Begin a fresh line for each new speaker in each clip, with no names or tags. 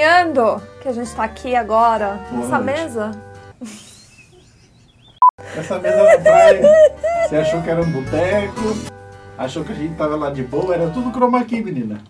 estranhando que a gente tá aqui agora,
Boa
nessa
noite.
mesa?
Essa mesa na praia, você achou que era um boteco, achou que a gente tava lá de boa, era tudo chroma key, menina.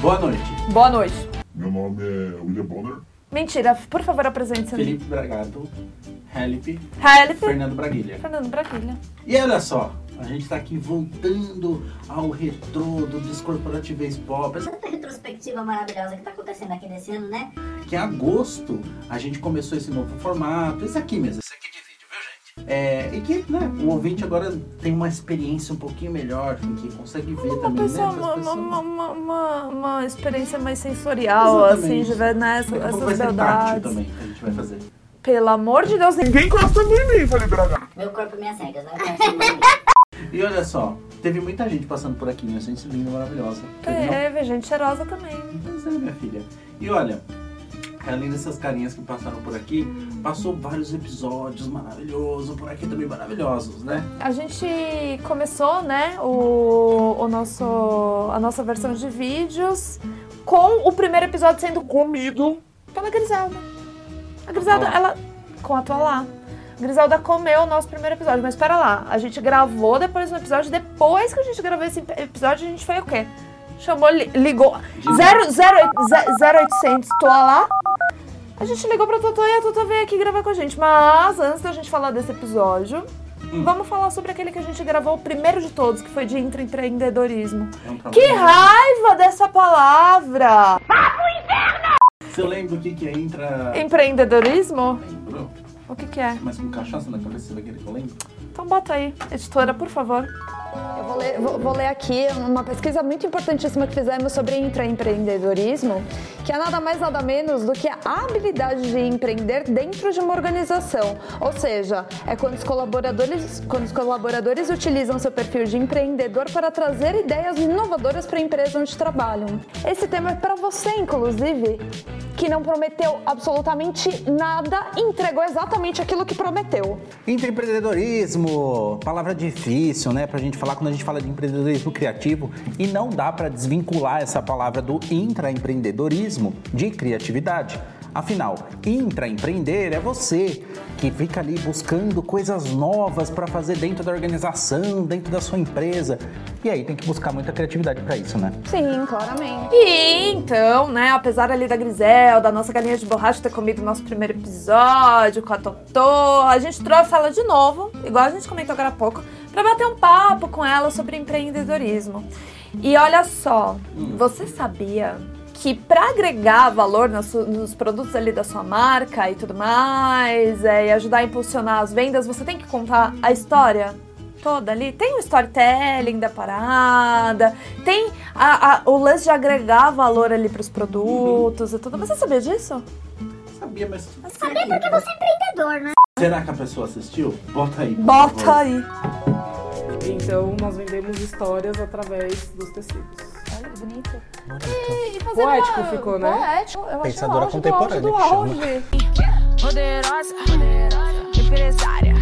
Boa noite.
Boa noite.
Meu nome é William Bonner.
Mentira, por favor, apresente-se.
Felipe Bragato, Helip,
Help.
Fernando Braguilha.
Fernando Braguilha.
E olha só, a gente tá aqui voltando ao retrô do Descorporativez Pop. Essa
retrospectiva maravilhosa que tá acontecendo aqui nesse ano, né?
que em agosto a gente começou esse novo formato, esse aqui mesmo, esse aqui de vídeo, viu gente? É, e que né, o ouvinte agora tem uma experiência um pouquinho melhor, em que consegue ver
Uma
também,
pessoa,
né?
uma,
as pessoas-
uma, uma, uma, uma experiência mais sensorial,
Exatamente.
assim, de ver né,
Daqui a pouco vai
essas beldades.
também que a gente vai fazer.
Pelo amor de Deus, ninguém
gosta de mim, falei Braga?
Meu corpo, minhas regras, né? Eu quero ser
E olha só, teve muita gente passando por aqui, né? Gente linda, maravilhosa. Teve, não?
teve, gente cheirosa também.
Pois é, minha filha. E olha, além dessas carinhas que passaram por aqui, passou vários episódios maravilhosos por aqui também maravilhosos, né?
A gente começou, né, o, o nosso, a nossa versão de vídeos com o primeiro episódio sendo comido pela Griselda. A Griselda, ela. Com a tua lá. Griselda comeu o nosso primeiro episódio, mas espera lá. A gente gravou depois um episódio. Depois que a gente gravou esse episódio, a gente foi o quê? Chamou, li- ligou. 0800 tô lá. A gente ligou pra Totô e a Totô veio aqui gravar com a gente. Mas antes da gente falar desse episódio, vamos falar sobre aquele que a gente gravou o primeiro de todos, que foi de intraempreendedorismo.
É um.
Que raiva dessa palavra!
Você lembra o que que é intra...
Empreendedorismo? O que que é?
Mas com cachaça na cabeça, você vai querer que eu lembre?
Então bota aí, editora, por favor. Eu vou ler, vou- vou ler aqui uma pesquisa muito importantíssima que fizemos sobre intraempreendedorismo, que é nada mais nada menos do que a habilidade de empreender dentro de uma organização. Ou seja, é quando os colaboradores, quando os colaboradores utilizam seu perfil de empreendedor para trazer ideias inovadoras para a empresa onde trabalham. Esse tema é para você, inclusive, que não prometeu absolutamente nada entregou exatamente aquilo que prometeu.
Intraempreendedorismo, palavra difícil, né, pra gente falar quando a gente fala de empreendedorismo criativo e não dá pra desvincular essa palavra do intraempreendedorismo de criatividade. Afinal, intraempreender é você que fica ali buscando coisas novas pra fazer dentro da organização, dentro da sua empresa. E aí tem que buscar muita criatividade pra isso, né?
Sim, claramente. E então, né, apesar ali da Griselda, da nossa galinha de borracha ter comido o nosso primeiro episódio com a Totô, a gente trouxe ela de novo, igual a gente comentou agora há pouco, pra bater um papo com ela sobre empreendedorismo. E olha só, você sabia que para agregar valor nos, nos produtos ali da sua marca e tudo mais, é, e ajudar a impulsionar as vendas, você tem que contar a história toda ali. Tem o storytelling da parada, tem a- a- o lance de agregar valor ali pros produtos e tudo. Você sabia disso?
Sabia, mas...
Sabia porque você é empreendedor, né?
Será que a pessoa assistiu? Bota aí.
Bota
favor.
aí.
Então nós vendemos histórias através dos tecidos.
Olha que bonito.
Poético ficou, né?
Poético. Eu
Pensadora
o auge do auge do
contemporânea
auge.
Poderosa, empresária.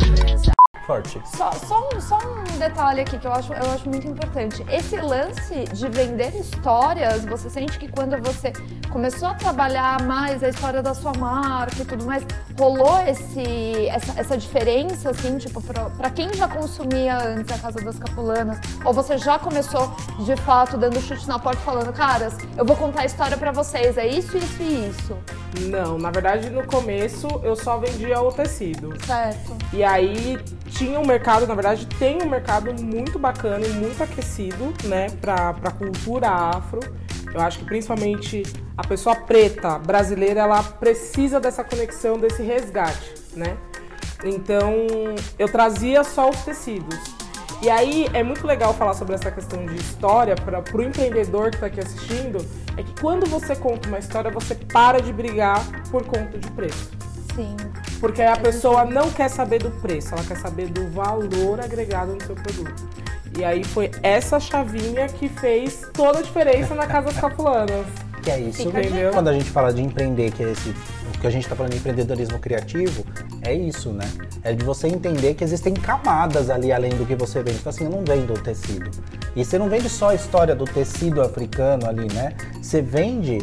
Forte.
Só, só um, só um detalhe aqui que eu acho, eu acho muito importante. Esse lance de vender histórias, você sente que quando você começou a trabalhar mais a história da sua marca e tudo mais, rolou esse, essa, essa diferença, assim, tipo, pra quem já consumia antes a Casa das Capulanas? Ou você já começou, de fato, dando chute na porta falando, caras, eu vou contar a história pra vocês, é isso, isso e isso,
Não, na verdade no começo eu só vendia o tecido.
certo?
E aí tinha um mercado, na verdade tem um mercado muito bacana e muito aquecido, né, pra, pra cultura afro. Eu acho que principalmente a pessoa preta brasileira, ela precisa dessa conexão, desse resgate, né? Então eu trazia só os tecidos. E aí é muito legal falar sobre essa questão de história para o empreendedor que está aqui assistindo, é que quando você conta uma história, você para de brigar por conta de preço.
Sim.
Porque aí a pessoa não quer saber do preço, ela quer saber do valor agregado no seu produto. E aí foi essa chavinha que fez toda a diferença na Casa das Capulanas.
Que é isso.
Entendeu?
Quando a gente fala de empreender, que é esse o que a gente está falando de empreendedorismo criativo, é isso, né? É de você entender que existem camadas ali além do que você vende. Então, assim, eu não vendo o tecido. E você não vende só a história do tecido africano ali, né? Você vende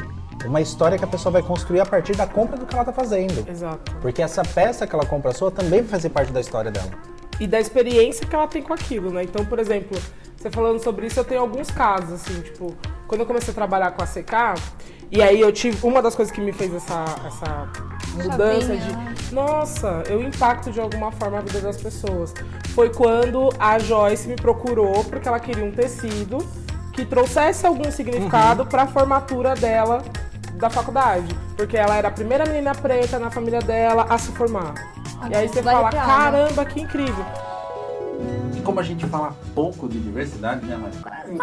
uma história que a pessoa vai construir a partir da compra do que ela está fazendo.
Exato.
Porque essa peça que ela compra sua também vai fazer parte da história dela.
e da experiência que ela tem com aquilo, né? Então, por exemplo, você falando sobre isso, eu tenho alguns casos, assim, tipo, quando eu comecei a trabalhar com a CK, e aí eu tive. Uma das coisas que me fez essa, essa mudança de. Nossa, eu impacto de alguma forma a vida das pessoas. Foi quando a Joyce me procurou porque ela queria um tecido que trouxesse algum significado para a formatura dela da faculdade. Porque ela era a primeira menina preta na família dela a se formar. E aí você fala,
arrepiar,
caramba, que incrível.
Como a gente fala pouco de diversidade, né, Mari?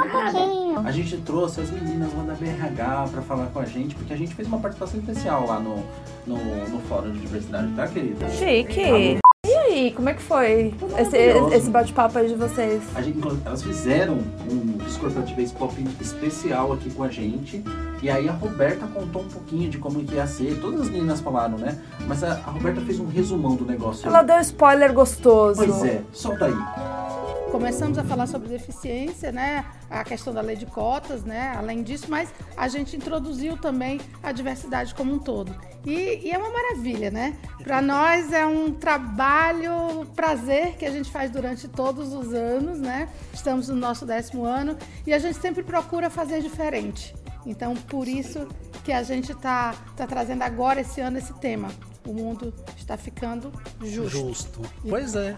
A gente trouxe as meninas lá da BRH pra falar com a gente, porque a gente fez uma participação especial lá no, no, no Fórum de Diversidade, tá, querida?
Chique. E aí, como é que foi esse, esse bate-papo aí de vocês?
A gente, elas fizeram um Discorporativez Pop especial aqui com a gente. E aí a Roberta contou um pouquinho de como que ia ser. Todas as meninas falaram, né? Mas a, a Roberta fez um resumão do negócio.
Ela deu spoiler gostoso.
Pois é, solta aí.
Começamos a falar sobre deficiência, né? A questão da lei de cotas, né? Além disso, mas a gente introduziu também a diversidade como um todo. E, e é uma maravilha, né? Para nós é um trabalho, prazer que a gente faz durante todos os anos, né? Estamos no nosso décimo ano e a gente sempre procura fazer diferente. Então, por isso que a gente está tá trazendo agora esse ano esse tema. O mundo está ficando justo.
Justo. Pois é.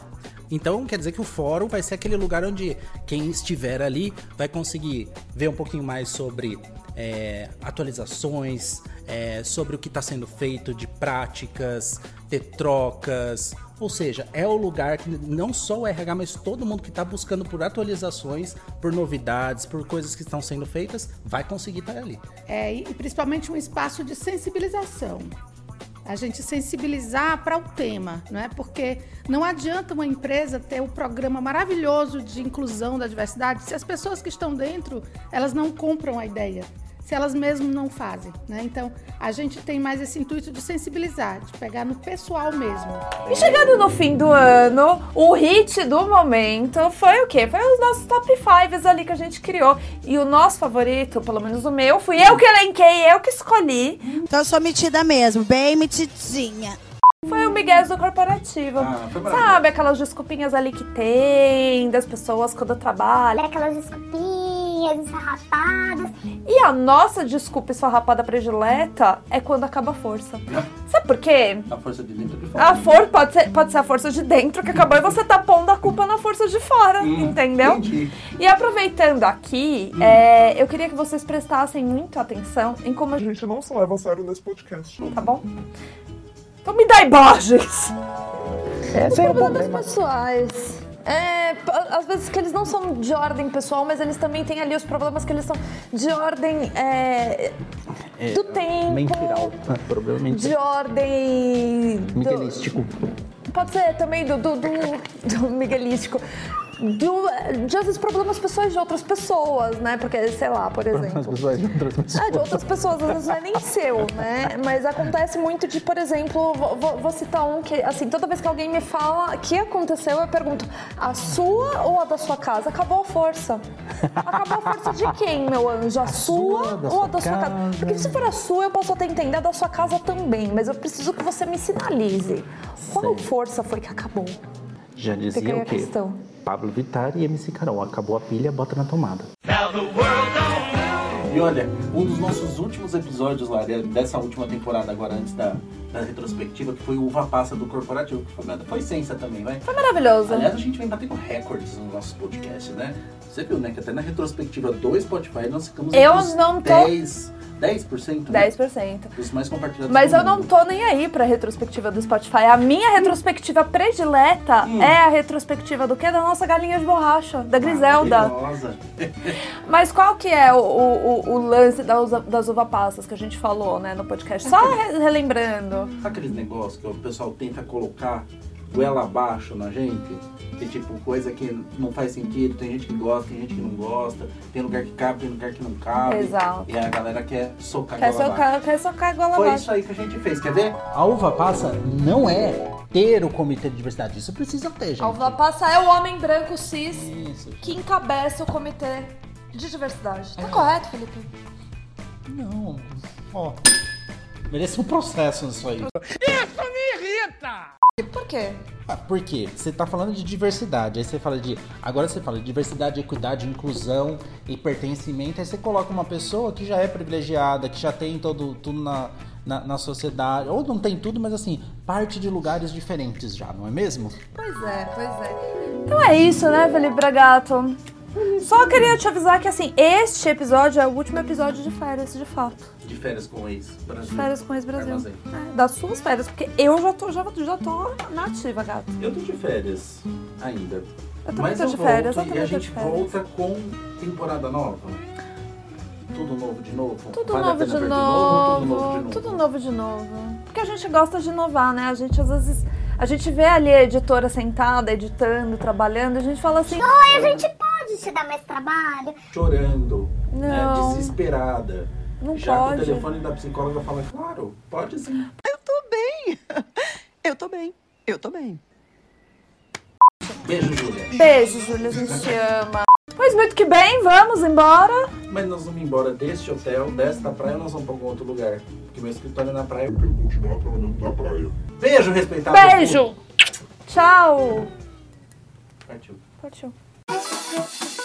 Então quer dizer que o fórum vai ser aquele lugar onde quem estiver ali vai conseguir ver um pouquinho mais sobre é, atualizações, é, sobre o que está sendo feito de práticas, ter trocas. Ou seja, é o lugar que não só o RH, mas todo mundo que está buscando por atualizações, por novidades, por coisas que estão sendo feitas, vai conseguir estar ali.
É, e principalmente um espaço de sensibilização. A gente sensibilizar para o tema, não é? Porque não adianta uma empresa ter um programa maravilhoso de inclusão da diversidade se as pessoas que estão dentro elas não compram a ideia, se elas mesmas não fazem, né? Então a gente tem mais esse intuito de sensibilizar, de pegar no pessoal mesmo.
E chegando no fim do ano, o hit do momento foi o quê? Foi os nossos top 5 ali que a gente criou. E o nosso favorito, pelo menos o meu, fui eu que elenquei, eu que escolhi.
Então eu sou metida mesmo, bem metidinha.
Foi o Miguel do corporativo.
Ah.
Sabe aquelas desculpinhas ali que tem das pessoas quando trabalham?
Aquelas desculpinhas ensarrapadas.
E a nossa desculpa esfarrapada predileta é quando acaba a força. Sabe por quê?
A força de dentro de fora.
A força pode ser, pode ser a força de dentro que acabou e você tá pondo a culpa na força de fora, entendeu?
Entendi.
E aproveitando aqui, é, eu queria que vocês prestassem muita atenção em como a
gente não se leva a sério nesse podcast.
tá bom? Então me dá imagens!
É o
Problemas
problema.
pessoais. É, às vezes que eles não são de ordem pessoal, mas eles também têm ali os problemas que eles são de ordem é, do tempo.
Mental. Provavelmente.
De ordem. do-
Miguelístico.
Pode ser também do, do, do, do miguelístico. Do, de às vezes problemas pessoais de outras pessoas, né? Porque, sei lá, por exemplo.
pessoas de outras pessoas.
É, de outras pessoas, às vezes não é nem seu, né? Mas acontece muito de, por exemplo, vou, vou- citar um que, assim, toda vez que alguém me fala que aconteceu, eu pergunto, a sua ou a da sua casa? Acabou a força. Acabou a força de quem, meu anjo? A, sua,
da
ou
sua
a da sua casa?
casa?
Porque se for a sua, eu posso até entender a da sua casa também, mas eu preciso que você me sinalize. Qual força foi que acabou?
Já
Fica
dizia
a
o quê?
questão.
Pablo Vittar e MC Carol. Acabou a pilha, bota na tomada.
E olha, um dos nossos últimos episódios lá, de- dessa última temporada agora, antes da, da retrospectiva, que foi o Uva Passa do Corporativo, que foi, foi sensa também, vai.
Foi maravilhoso.
Aliás, a gente vem batendo recordes nos nossos podcasts, né? Você viu, né? Que até na retrospectiva do Spotify nós ficamos
Eu
entre os
não tô-
10, 10%, né?
10%.
Dos mais compartilhados
Mas eu não tô nem aí pra retrospectiva do Spotify. A minha retrospectiva predileta
Hum.
é a retrospectiva do quê? Da nossa galinha de borracha, da Griselda. Mas qual que é o, o, o lance da usa- das uva passas que a gente falou, né, no podcast? Só re- relembrando.
Sabe aqueles negócios que o pessoal tenta colocar goela abaixo na gente. Que tipo, coisa que não faz sentido, tem gente que gosta, tem gente que não gosta, tem lugar que cabe, tem lugar que não cabe.
Exato.
E a galera quer socar
Quer
goela abaixo.
socar, quer socar igual
Foi
abaixo.
isso aí que a gente fez, quer ver?
A uva passa não é ter o comitê de diversidade. Isso precisa ter, gente.
A uva passa é o homem branco cis
Isso.
que encabeça o comitê de diversidade.
É.
Tá correto, Felipe?
Não. Ó. Merece um processo nisso aí.
Por quê?
Ah, por quê? Você tá falando de diversidade, aí você fala de. Agora você fala de diversidade, equidade, inclusão e pertencimento, aí você coloca uma pessoa que já é privilegiada, que já tem todo, tudo na, na, na sociedade, ou não tem tudo, mas assim, parte de lugares diferentes já, não é mesmo?
Pois é, pois é. Então é isso, né, Felipe Bragato? Só queria te avisar que, assim, este episódio é o último episódio de férias, de fato.
De férias com o ex-Brasil.
Férias com ex-Brasil. É, das suas férias, porque eu já tô, já, já tô nativa, gato.
Eu tô de férias ainda.
Eu também
Mas
tô
eu
de férias, eu
volto e
também
a
tô de
gente volta com temporada nova. Tudo novo de novo.
Tudo
Vale a
novo de
ver
novo,
Tudo novo de novo.
tudo novo de novo. Porque a gente gosta de inovar, né? A gente às vezes. A gente vê ali a editora sentada, editando, trabalhando, a gente fala assim.
Oi, a gente pode te dar mais trabalho?
Chorando, né,
Não.
desesperada.
Não
Já com
pode.
o telefone da psicóloga fala, claro, pode sim.
Eu tô bem. Eu tô bem. Eu tô bem.
Beijo, Júlia.
Beijo, Júlia, a gente te ama. Pois muito que bem, vamos embora.
Mas nós vamos embora deste hotel, desta praia, nós vamos para algum outro lugar. Porque meu escritório é na praia.
Eu quero continuar trabalhando na praia.
Beijo, respeitável.
Beijo. Tchau.
Partiu.
Partiu. Thank you.